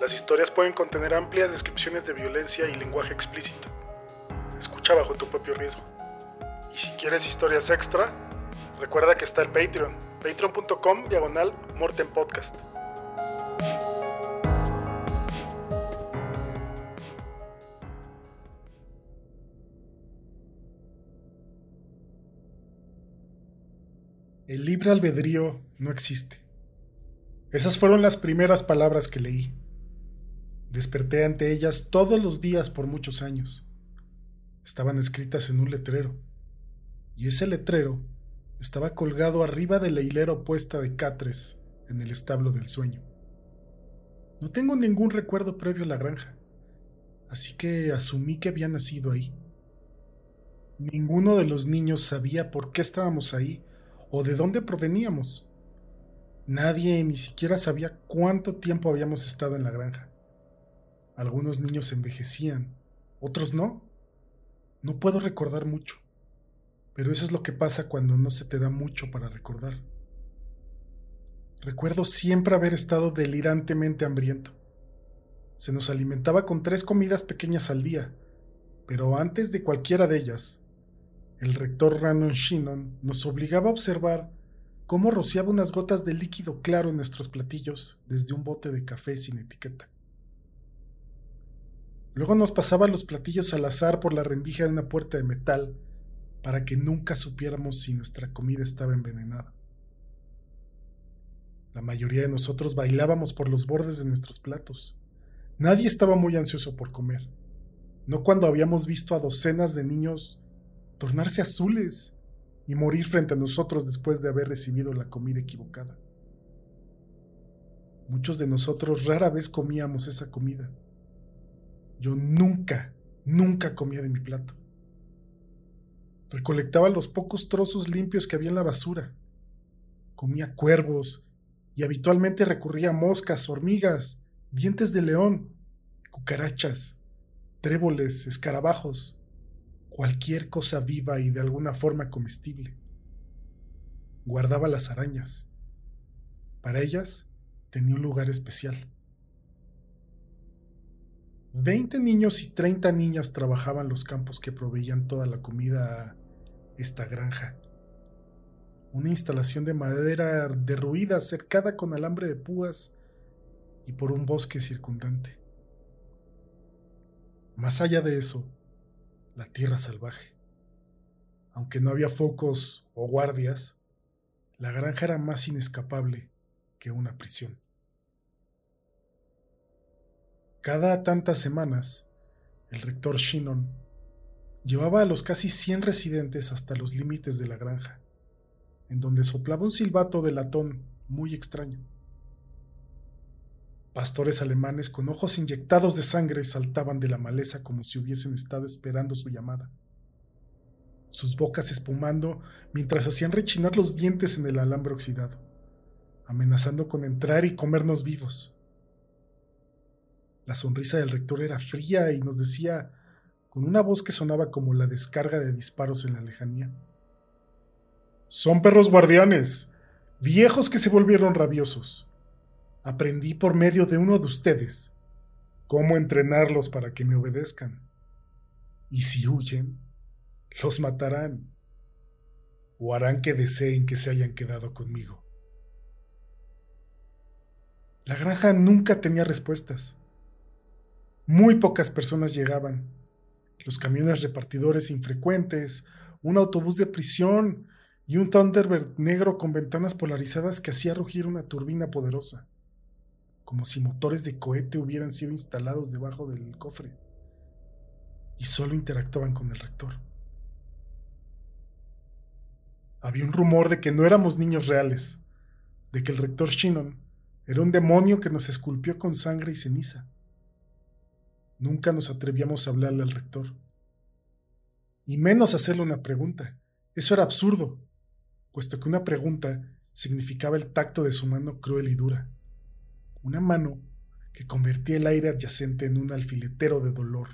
Las historias pueden contener amplias descripciones de violencia y lenguaje explícito. Escucha bajo tu propio riesgo. Y si quieres historias extra, recuerda que está el Patreon, patreon.com diagonal Morten Podcast. El libre albedrío no existe. Esas fueron las primeras palabras que leí. Desperté ante ellas todos los días por muchos años. Estaban escritas en un letrero, y ese letrero estaba colgado arriba de la hilera opuesta de catres en el establo del sueño. No tengo ningún recuerdo previo a la granja, así que asumí que había nacido ahí. Ninguno de los niños sabía por qué estábamos ahí o de dónde proveníamos. Nadie ni siquiera sabía cuánto tiempo habíamos estado en la granja. Algunos niños envejecían, otros no. No puedo recordar mucho, pero eso es lo que pasa cuando no se te da mucho para recordar. Recuerdo siempre haber estado delirantemente hambriento. Se nos alimentaba con tres comidas pequeñas al día, pero antes de cualquiera de ellas, el rector Rannon Shinnon nos obligaba a observar cómo rociaba unas gotas de líquido claro en nuestros platillos desde un bote de café sin etiqueta. Luego nos pasaba los platillos al azar por la rendija de una puerta de metal para que nunca supiéramos si nuestra comida estaba envenenada. La mayoría de nosotros bailábamos por los bordes de nuestros platos. Nadie estaba muy ansioso por comer, no cuando habíamos visto a docenas de niños tornarse azules y morir frente a nosotros después de haber recibido la comida equivocada. Muchos de nosotros rara vez comíamos esa comida yo nunca, nunca comía de mi plato. Recolectaba los pocos trozos limpios que había en la basura. Comía cuervos y habitualmente recurría a moscas, hormigas, dientes de león, cucarachas, tréboles, escarabajos, cualquier cosa viva y de alguna forma comestible. Guardaba las arañas. Para ellas tenía un lugar especial. Veinte niños y treinta niñas trabajaban los campos que proveían toda la comida a esta granja. Una instalación de madera derruida cercada con alambre de púas y por un bosque circundante. Más allá de eso, la tierra salvaje. Aunque no había focos o guardias, la granja era más inescapable que una prisión. Cada tantas semanas, el rector Shinnon llevaba a los casi 100 residentes hasta los límites de la granja, en donde soplaba un silbato de latón muy extraño. Pastores alemanes con ojos inyectados de sangre saltaban de la maleza como si hubiesen estado esperando su llamada. Sus bocas espumando mientras hacían rechinar los dientes en el alambre oxidado, amenazando con entrar y comernos vivos. La sonrisa del rector era fría y nos decía, con una voz que sonaba como la descarga de disparos en la lejanía. Son perros guardianes, viejos que se volvieron rabiosos. Aprendí por medio de uno de ustedes cómo entrenarlos para que me obedezcan. Y si huyen, los matarán o harán que deseen que se hayan quedado conmigo. La granja nunca tenía respuestas. Muy pocas personas llegaban. Los camiones repartidores infrecuentes, un autobús de prisión y un Thunderbird negro con ventanas polarizadas que hacía rugir una turbina poderosa, como si motores de cohete hubieran sido instalados debajo del cofre, y solo interactuaban con el rector. Había un rumor de que no éramos niños reales, de que el rector Shinnon era un demonio que nos esculpió con sangre y ceniza Nunca nos atrevíamos a hablarle al rector. Y menos hacerle una pregunta. Eso era absurdo, puesto que una pregunta significaba el tacto de su mano cruel y dura. Una mano que convertía el aire adyacente en un alfiletero de dolor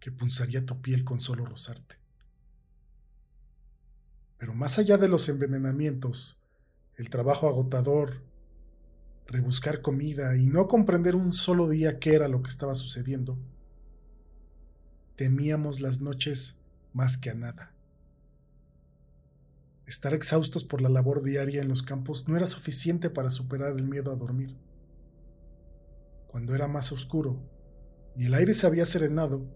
que punzaría tu piel con solo rozarte. Pero más allá de los envenenamientos, el trabajo agotador, rebuscar comida y no comprender un solo día qué era lo que estaba sucediendo, temíamos las noches más que a nada. Estar exhaustos por la labor diaria en los campos no era suficiente para superar el miedo a dormir. Cuando era más oscuro y el aire se había serenado,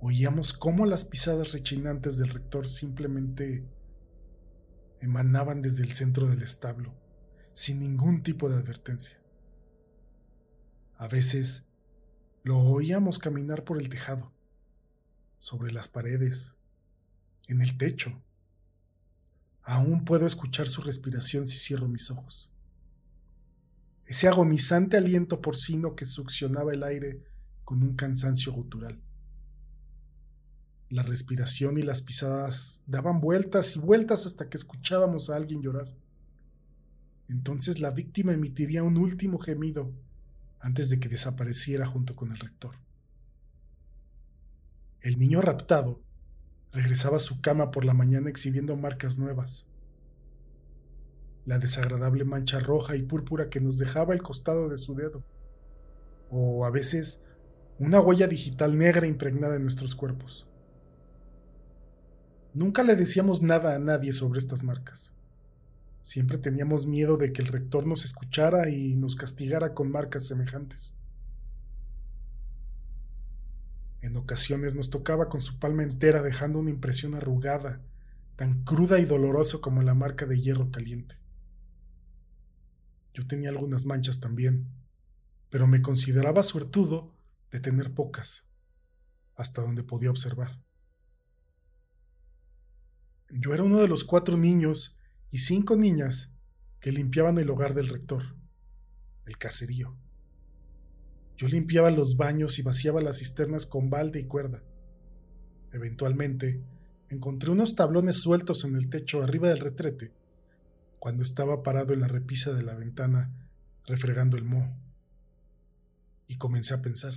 oíamos cómo las pisadas rechinantes del rector simplemente emanaban desde el centro del establo, sin ningún tipo de advertencia. A veces lo oíamos caminar por el tejado, sobre las paredes, en el techo. Aún puedo escuchar su respiración si cierro mis ojos. Ese agonizante aliento porcino que succionaba el aire con un cansancio gutural. La respiración y las pisadas daban vueltas y vueltas hasta que escuchábamos a alguien llorar. Entonces la víctima emitiría un último gemido antes de que desapareciera junto con el rector. El niño raptado regresaba a su cama por la mañana exhibiendo marcas nuevas. La desagradable mancha roja y púrpura que nos dejaba el costado de su dedo. O a veces una huella digital negra impregnada en nuestros cuerpos. Nunca le decíamos nada a nadie sobre estas marcas. Siempre teníamos miedo de que el rector nos escuchara y nos castigara con marcas semejantes. En ocasiones nos tocaba con su palma entera dejando una impresión arrugada, tan cruda y dolorosa como la marca de hierro caliente. Yo tenía algunas manchas también, pero me consideraba suertudo de tener pocas, hasta donde podía observar. Yo era uno de los cuatro niños y cinco niñas que limpiaban el hogar del rector, el caserío. Yo limpiaba los baños y vaciaba las cisternas con balde y cuerda. Eventualmente, encontré unos tablones sueltos en el techo arriba del retrete, cuando estaba parado en la repisa de la ventana refregando el moho. Y comencé a pensar.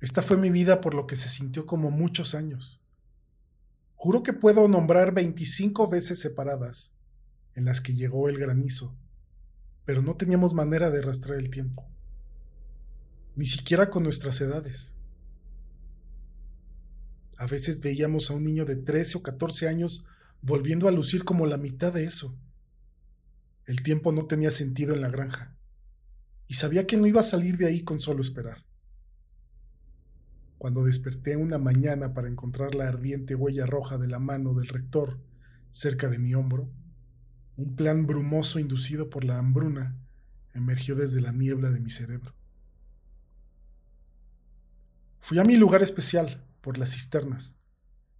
Esta fue mi vida por lo que se sintió como muchos años. Juro que puedo nombrar 25 veces separadas en las que llegó el granizo, pero no teníamos manera de rastrear el tiempo, ni siquiera con nuestras edades. A veces veíamos a un niño de 13 o 14 años volviendo a lucir como la mitad de eso. El tiempo no tenía sentido en la granja, y sabía que no iba a salir de ahí con solo esperar. Cuando desperté una mañana para encontrar la ardiente huella roja de la mano del rector cerca de mi hombro, un plan brumoso inducido por la hambruna emergió desde la niebla de mi cerebro. Fui a mi lugar especial, por las cisternas,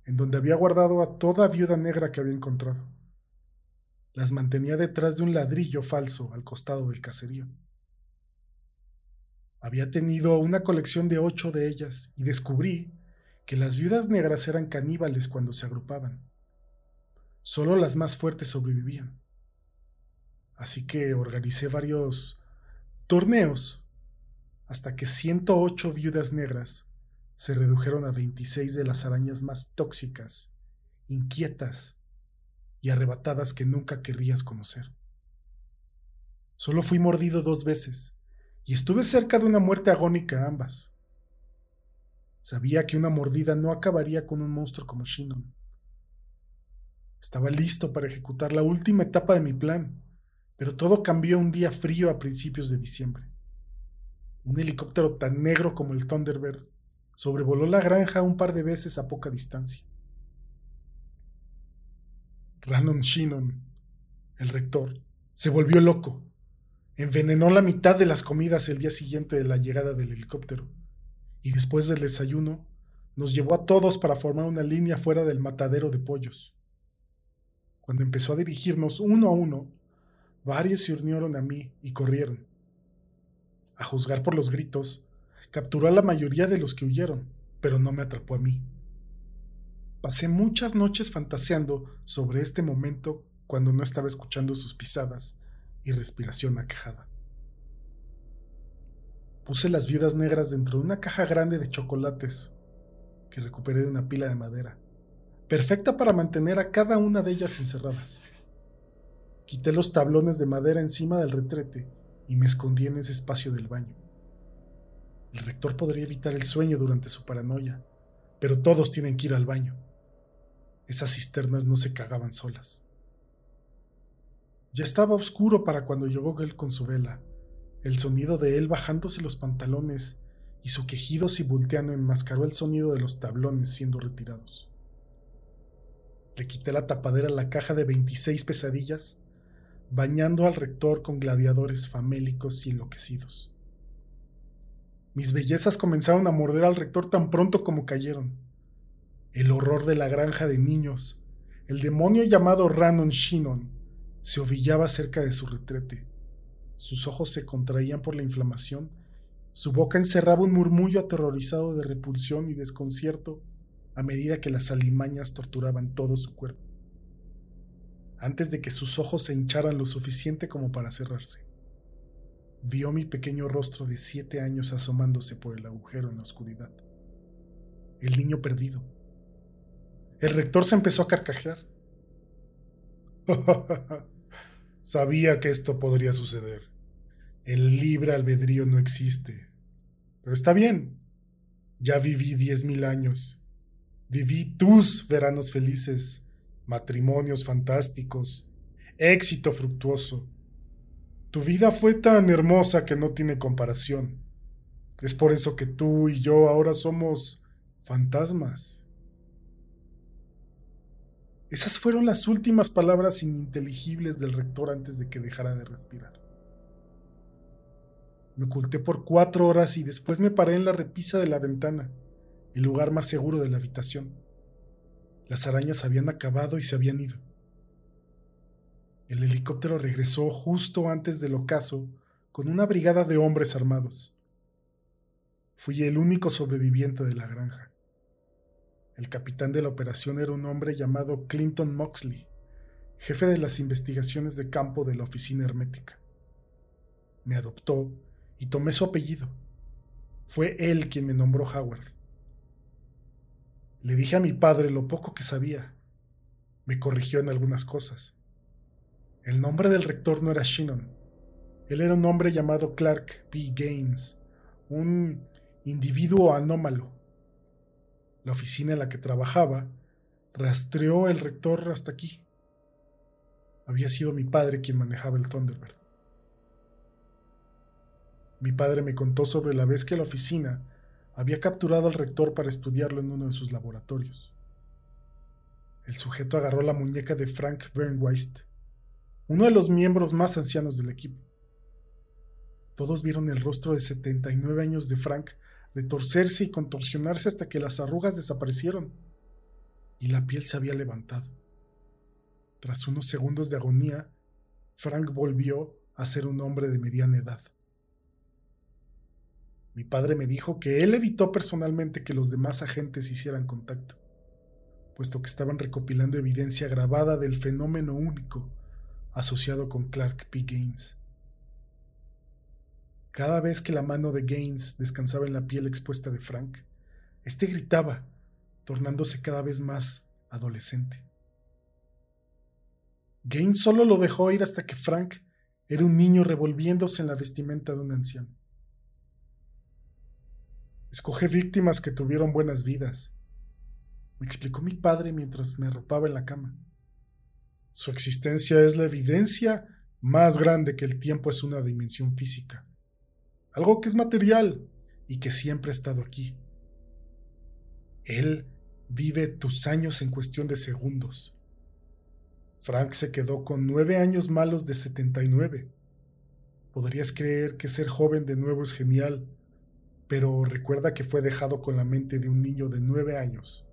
en donde había guardado a toda viuda negra que había encontrado. Las mantenía detrás de un ladrillo falso al costado del caserío. Había tenido una colección de ocho de ellas y descubrí que las viudas negras eran caníbales cuando se agrupaban. Solo las más fuertes sobrevivían. Así que organicé varios torneos hasta que 108 viudas negras se redujeron a 26 de las arañas más tóxicas, inquietas y arrebatadas que nunca querrías conocer. Solo fui mordido dos veces y estuve cerca de una muerte agónica ambas. Sabía que una mordida no acabaría con un monstruo como Shinon. Estaba listo para ejecutar la última etapa de mi plan, pero todo cambió un día frío a principios de diciembre. Un helicóptero tan negro como el Thunderbird sobrevoló la granja un par de veces a poca distancia. Rannon Shinon, el rector, se volvió loco Envenenó la mitad de las comidas el día siguiente de la llegada del helicóptero. Y después del desayuno, nos llevó a todos para formar una línea fuera del matadero de pollos. Cuando empezó a dirigirnos uno a uno, varios se unieron a mí y corrieron. A juzgar por los gritos, capturó a la mayoría de los que huyeron, pero no me atrapó a mí. Pasé muchas noches fantaseando sobre este momento cuando no estaba escuchando sus pisadas y respiración aquejada. Puse las viudas negras dentro de una caja grande de chocolates que recuperé de una pila de madera, perfecta para mantener a cada una de ellas encerradas. Quité los tablones de madera encima del retrete y me escondí en ese espacio del baño. El rector podría evitar el sueño durante su paranoia, pero todos tienen que ir al baño. Esas cisternas no se cagaban solas. Ya estaba oscuro para cuando llegó él con su vela. El sonido de él bajándose los pantalones y su quejido volteando enmascaró el sonido de los tablones siendo retirados. Le quité la tapadera a la caja de 26 pesadillas, bañando al rector con gladiadores famélicos y enloquecidos. Mis bellezas comenzaron a morder al rector tan pronto como cayeron. El horror de la granja de niños, el demonio llamado Ranon Shinon, se ovillaba cerca de su retrete. Sus ojos se contraían por la inflamación, su boca encerraba un murmullo aterrorizado de repulsión y desconcierto a medida que las alimañas torturaban todo su cuerpo, antes de que sus ojos se hincharan lo suficiente como para cerrarse vio mi pequeño rostro de siete años asomándose por el agujero en la oscuridad. El niño perdido. El rector se empezó a carcajear. Sabía que esto podría suceder. El libre albedrío no existe. Pero está bien. Ya viví diez mil años. Viví tus veranos felices, matrimonios fantásticos, éxito fructuoso, tu vida fue tan hermosa que no tiene comparación. Es por eso que tú y yo ahora somos fantasmas. Esas fueron las últimas palabras ininteligibles del rector antes de que dejara de respirar. Me oculté por cuatro horas y después me paré en la repisa de la ventana, el lugar más seguro de la habitación. Las arañas habían acabado y se habían ido. El helicóptero regresó justo antes del ocaso con una brigada de hombres armados. Fui el único sobreviviente de la granja. El capitán de la operación era un hombre llamado Clinton Moxley, jefe de las investigaciones de campo de la oficina hermética. Me adoptó y tomé su apellido. Fue él quien me nombró Howard. Le dije a mi padre lo poco que sabía. Me corrigió en algunas cosas. El nombre del rector no era Shannon. Él era un hombre llamado Clark B. Gaines, un individuo anómalo. La oficina en la que trabajaba rastreó el rector hasta aquí. Había sido mi padre quien manejaba el Thunderbird. Mi padre me contó sobre la vez que la oficina había capturado al rector para estudiarlo en uno de sus laboratorios. El sujeto agarró la muñeca de Frank Bernweist uno de los miembros más ancianos del equipo. Todos vieron el rostro de 79 años de Frank retorcerse y contorsionarse hasta que las arrugas desaparecieron y la piel se había levantado. Tras unos segundos de agonía, Frank volvió a ser un hombre de mediana edad. Mi padre me dijo que él evitó personalmente que los demás agentes hicieran contacto, puesto que estaban recopilando evidencia grabada del fenómeno único asociado con Clark P. Gaines. Cada vez que la mano de Gaines descansaba en la piel expuesta de Frank, éste gritaba, tornándose cada vez más adolescente. Gaines solo lo dejó ir hasta que Frank era un niño revolviéndose en la vestimenta de un anciano. Escoge víctimas que tuvieron buenas vidas, me explicó mi padre mientras me arropaba en la cama. Su existencia es la evidencia más grande que el tiempo es una dimensión física, algo que es material y que siempre ha estado aquí. Él vive tus años en cuestión de segundos. Frank se quedó con nueve años malos de 79. Podrías creer que ser joven de nuevo es genial, pero recuerda que fue dejado con la mente de un niño de nueve años,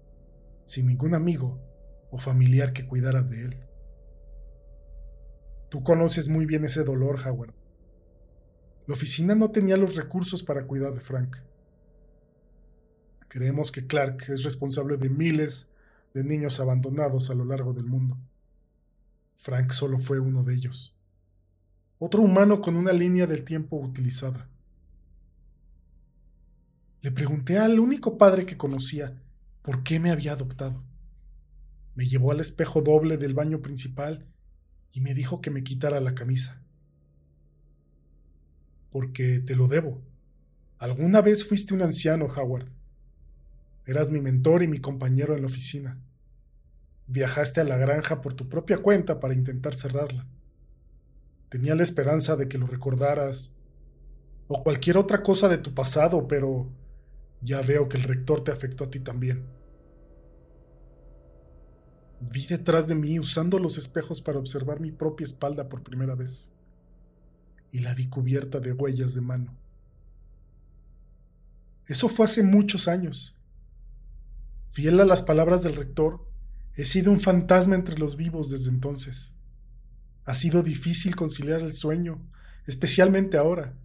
sin ningún amigo o familiar que cuidara de él. Tú conoces muy bien ese dolor, Howard. La oficina no tenía los recursos para cuidar de Frank. Creemos que Clark es responsable de miles de niños abandonados a lo largo del mundo. Frank solo fue uno de ellos. Otro humano con una línea del tiempo utilizada. Le pregunté al único padre que conocía por qué me había adoptado. Me llevó al espejo doble del baño principal y me dijo que me quitara la camisa. Porque te lo debo. Alguna vez fuiste un anciano, Howard. Eras mi mentor y mi compañero en la oficina. Viajaste a la granja por tu propia cuenta para intentar cerrarla. Tenía la esperanza de que lo recordaras o cualquier otra cosa de tu pasado, pero ya veo que el rector te afectó a ti también. Vi detrás de mí usando los espejos para observar mi propia espalda por primera vez, y la vi cubierta de huellas de mano. Eso fue hace muchos años. Fiel a las palabras del rector, he sido un fantasma entre los vivos desde entonces. Ha sido difícil conciliar el sueño, especialmente ahora.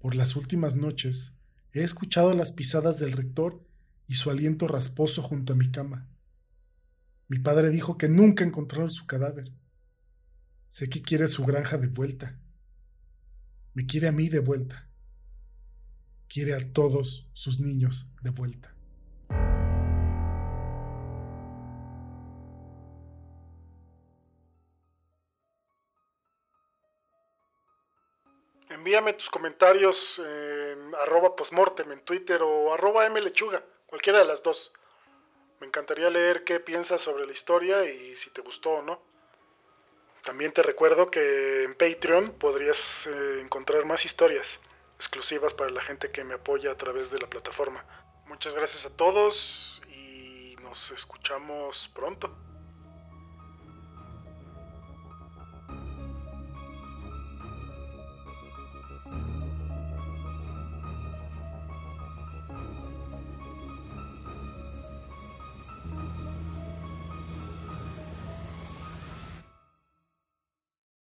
Por las últimas noches, He escuchado las pisadas del rector y su aliento rasposo junto a mi cama. Mi padre dijo que nunca encontraron su cadáver. Sé que quiere su granja de vuelta. Me quiere a mí de vuelta. Quiere a todos sus niños de vuelta. Envíame tus comentarios en arroba postmortem en Twitter o arroba mlechuga, cualquiera de las dos. Me encantaría leer qué piensas sobre la historia y si te gustó o no. También te recuerdo que en Patreon podrías eh, encontrar más historias exclusivas para la gente que me apoya a través de la plataforma. Muchas gracias a todos y nos escuchamos pronto.